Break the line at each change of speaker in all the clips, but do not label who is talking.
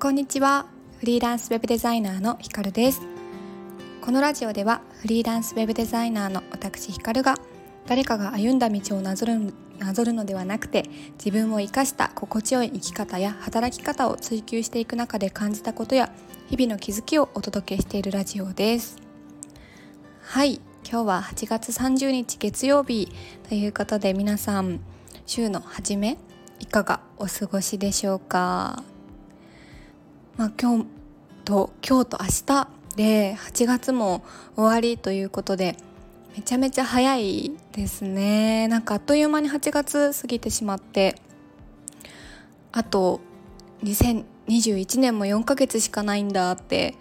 こんにちは。フリーランスウェブデザイナーのひかるです。このラジオではフリーランスウェブデザイナーの私ひかるが誰かが歩んだ道をなぞるなぞるのではなくて自分を生かした心地よい生き方や働き方を追求していく中で感じたことや日々の気づきをお届けしているラジオです。はい。今日は8月30日月曜日ということで皆さん週の初めいかがお過ごしでしょうか？まあ、今日と今日と明日で8月も終わりということでめちゃめちゃ早いですね。なんかあっという間に8月過ぎてしまってあと2021年も4ヶ月しかないんだって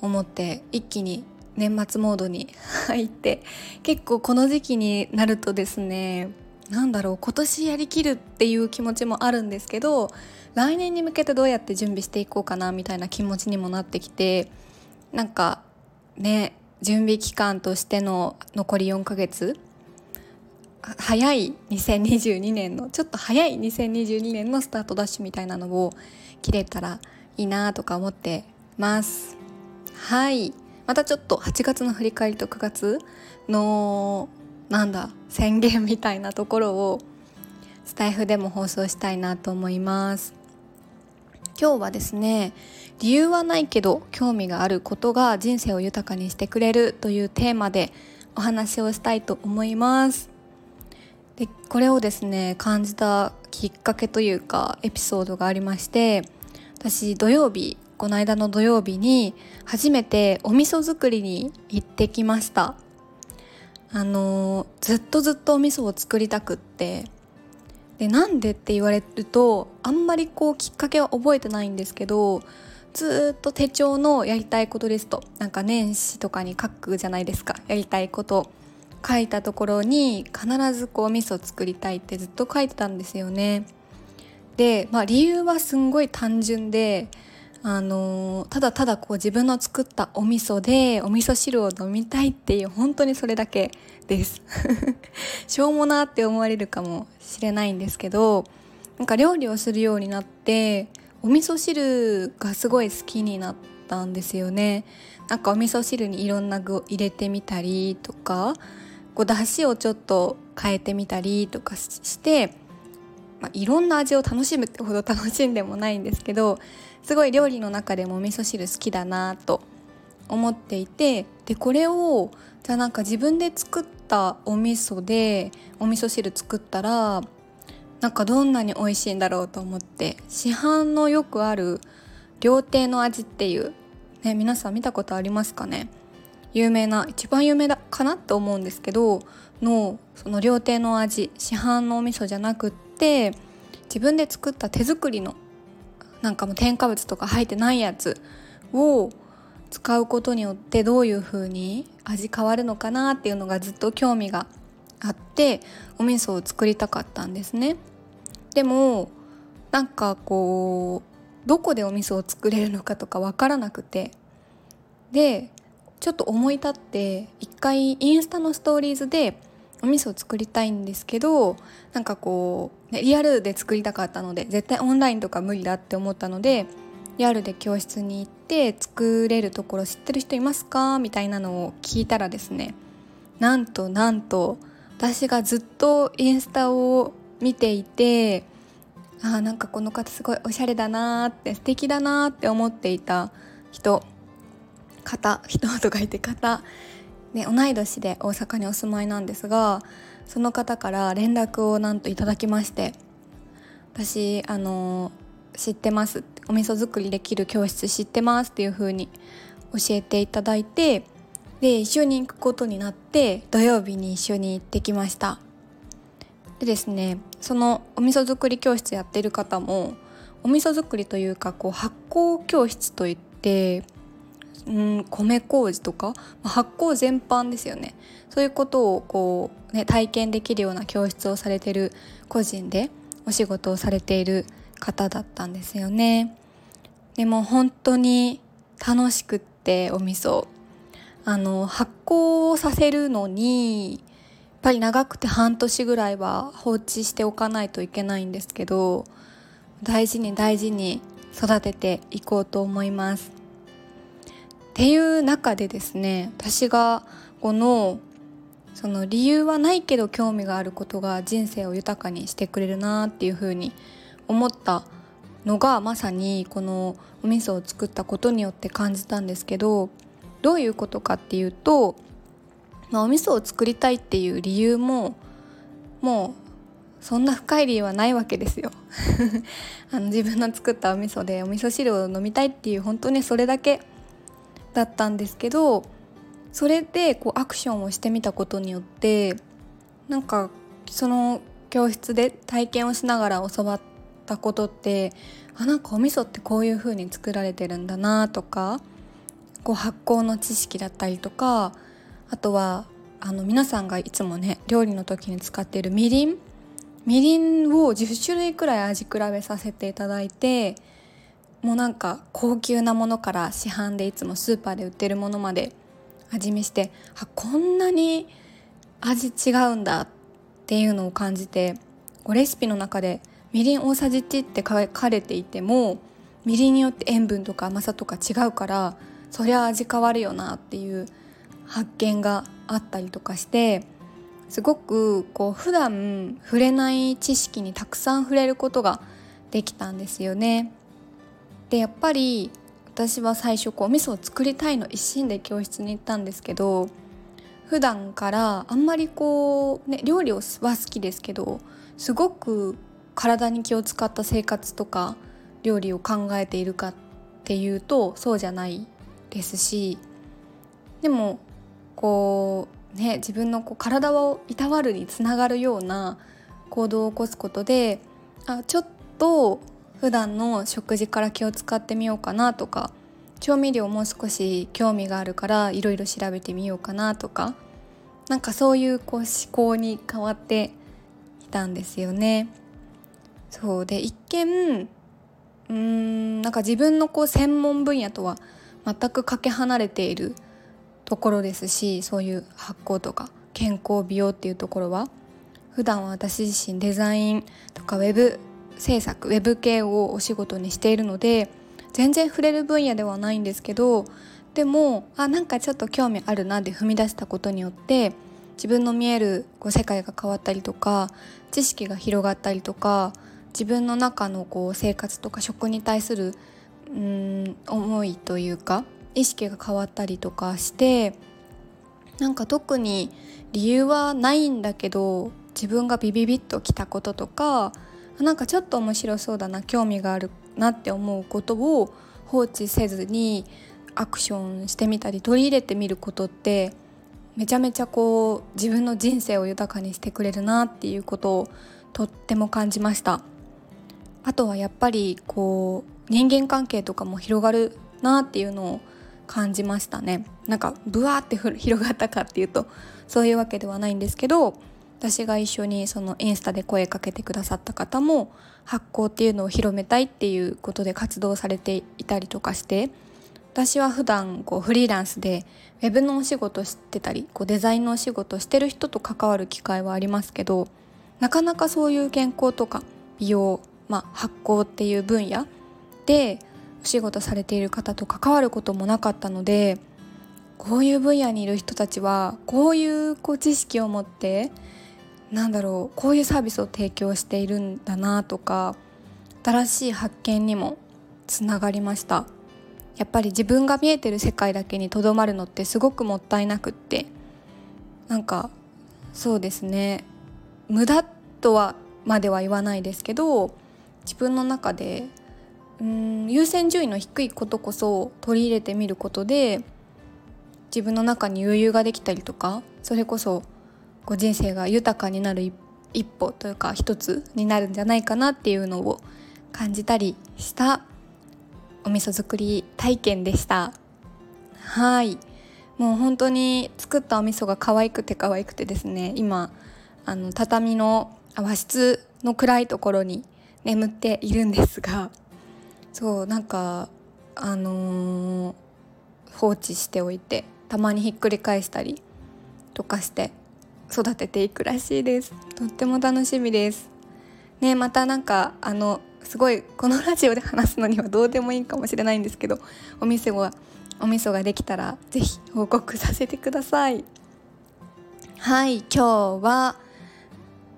思って一気に年末モードに入って結構この時期になるとですねなんだろう今年やりきるっていう気持ちもあるんですけど来年に向けてどうやって準備していこうかなみたいな気持ちにもなってきてなんかね準備期間としての残り4ヶ月早い2022年のちょっと早い2022年のスタートダッシュみたいなのを切れたらいいなとか思ってます。はい。またちょっと8月の振り返りと9月のなんだ宣言みたいなところをスタイフでも放送したいなと思います。今日はですね理由はないけど興味があることが人生を豊かにしてくれるというテーマでお話をしたいと思います。でこれをですね感じたきっかけというかエピソードがありまして私土曜日この間の土曜日に初めてお味噌作りに行ってきました。あのずっとずっとお味噌を作りたくってでなんでって言われるとあんまりこうきっかけは覚えてないんですけどずっと手帳のやりたいことリストなんか年始とかに書くじゃないですか。やりたいこと書いたところに必ずこう味噌作りたいってずっと書いてたんですよね。で、まあ、理由はすんごい単純であのただただこう自分の作ったお味噌でお味噌汁を飲みたいっていう本当にそれだけです。しょうもなって思われるかもしれないんですけどなんか料理をするようになってお味噌汁がすごい好きになったんですよね。なんかお味噌汁にいろんな具を入れてみたりとかこう出汁をちょっと変えてみたりとかして、まあ、いろんな味を楽しむってほど楽しんでもないんですけどすごい料理の中でもお味噌汁好きだなと思っていてでこれをじゃあなんか自分で作ったお味噌でお味噌汁作ったらなんかどんなに美味しいんだろうと思って市販のよくある料亭の味っていう、ね、皆さん見たことありますかね？有名な一番有名だかなって思うんですけどのその料亭の味市販のお味噌じゃなくって自分で作った手作りのなんかもう添加物とか入ってないやつを使うことによってどういう風に味変わるのかなっていうのがずっと興味があってお味噌を作りたかったんですね。でもなんかこうどこでお味噌を作れるのかとか分からなくて。でちょっと思い立って一回インスタのストーリーズでお味噌を作りたいんですけどなんかこう、ね、リアルで作りたかったので絶対オンラインとか無理だって思ったのでリアルで教室に行って作れるところ知ってる人いますか？みたいなのを聞いたらですねなんとなんと私がずっとインスタを見ていてあなんかこの方すごいおしゃれだなーって素敵だなーって思っていた人方人とかいて方ね、同い年で大阪にお住まいなんですがその方から連絡をなんといただきまして私あの知ってますお味噌作りできる教室知ってますっていう風に教えていただいてで一緒に行くことになって土曜日に一緒に行ってきました。でですねそのお味噌作り教室やってる方もお味噌作りというかこう発酵教室といってうん米麹とか発酵全般ですよね。そういうことをこう、ね、体験できるような教室をされてる個人でお仕事をされている方だったんですよね。でも本当に楽しくってお味噌。あの発酵させるのにやっぱり長くて半年ぐらいは放置しておかないといけないんですけど大事に大事に育てていこうと思います。っていう中でですね私がこのその理由はないけど興味があることが人生を豊かにしてくれるなっていうふうに思ったのがまさにこのお味噌を作ったことによって感じたんですけどどういうことかっていうと、まあ、お味噌を作りたいっていう理由ももうそんな深い理由はないわけですよ。あの自分の作ったお味噌でお味噌汁を飲みたいっていう本当にそれだけだったんですけどそれでこうアクションをしてみたことによってなんかその教室で体験をしながら教わったことってあなんかお味噌ってこういう風に作られてるんだなとかこう発酵の知識だったりとかあとはあの皆さんがいつもね料理の時に使っているみりん。みりんを10種類くらい味比べさせていただいてもうなんか高級なものから市販でいつもスーパーで売ってるものまで味見してあこんなに味違うんだっていうのを感じてレシピの中でみりん大さじ1って書かれていてもみりんによって塩分とか甘さとか違うからそりゃ味変わるよなっていう発見があったりとかしてすごくこう普段触れない知識にたくさん触れることができたんですよね。でやっぱり私は最初こう味噌を作りたいの一心で教室に行ったんですけど普段からあんまりこう、ね、料理は好きですけどすごく体に気を使った生活とか料理を考えているかっていうとそうじゃないですしでもこうね自分のこう体をいたわるにつながるような行動を起こすことであちょっと普段の食事から気を使ってみようかなとか調味料もう少し興味があるからいろいろ調べてみようかなとかなんかそういうこう思考に変わっていたんですよね。そうで一見うーんなんか自分のこう専門分野とは全くかけ離れているところですしそういう発酵とか健康美容っていうところは普段は私自身デザインとかウェブ制作ウェブ系をお仕事にしているので全然触れる分野ではないんですけどでもあなんかちょっと興味あるなで踏み出したことによって自分の見えるこう世界が変わったりとか知識が広がったりとか自分の中のこう生活とか食に対するうん思いというか意識が変わったりとかしてなんか特に理由はないんだけど自分がビビビッときたこととかなんかちょっと面白そうだな興味があるなって思うことを放置せずにアクションしてみたり取り入れてみることってめちゃめちゃこう自分の人生を豊かにしてくれるなっていうことをとっても感じました。あとはやっぱりこう人間関係とかも広がるなっていうのを感じましたね。なんかブワーって広がったかっていうとそういうわけではないんですけど私が一緒にそのインスタで声かけてくださった方も発酵っていうのを広めたいっていうことで活動されていたりとかして私は普段こうフリーランスでウェブのお仕事してたりこうデザインのお仕事してる人と関わる機会はありますけどなかなかそういう健康とか美容、まあ、発酵っていう分野でお仕事されている方と関わることもなかったのでこういう分野にいる人たちはこういうこう知識を持ってなんだろうこういうサービスを提供しているんだなとか新しい発見にもつながりました。やっぱり自分が見えてる世界だけにとどまるのってすごくもったいなくってなんかそうですね。無駄とはまでは言わないですけど自分の中でうん優先順位の低いことこそ取り入れてみることで自分の中に余裕ができたりとかそれこそこう人生が豊かになる一歩というか一つになるんじゃないかなっていうのを感じたりしたお味噌作り体験でした。はい。もう本当に作ったお味噌が可愛くて可愛くてですね今あの畳の和室の暗いところに眠っているんですがそうなんかあのー、放置しておいてたまにひっくり返したりとかして育てていくらしいです。とっても楽しみです。ねまたなんかあのすごいこのラジオで話すのにはどうでもいいかもしれないんですけどお店がお味噌ができたら是非報告させてください。はい今日は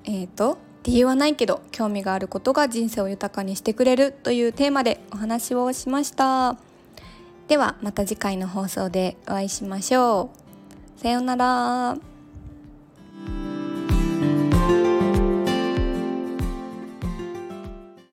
えっ、ー、と理由はないけど興味があることが人生を豊かにしてくれるというテーマでお話をしました。ではまた次回の放送でお会いしましょう。さようなら。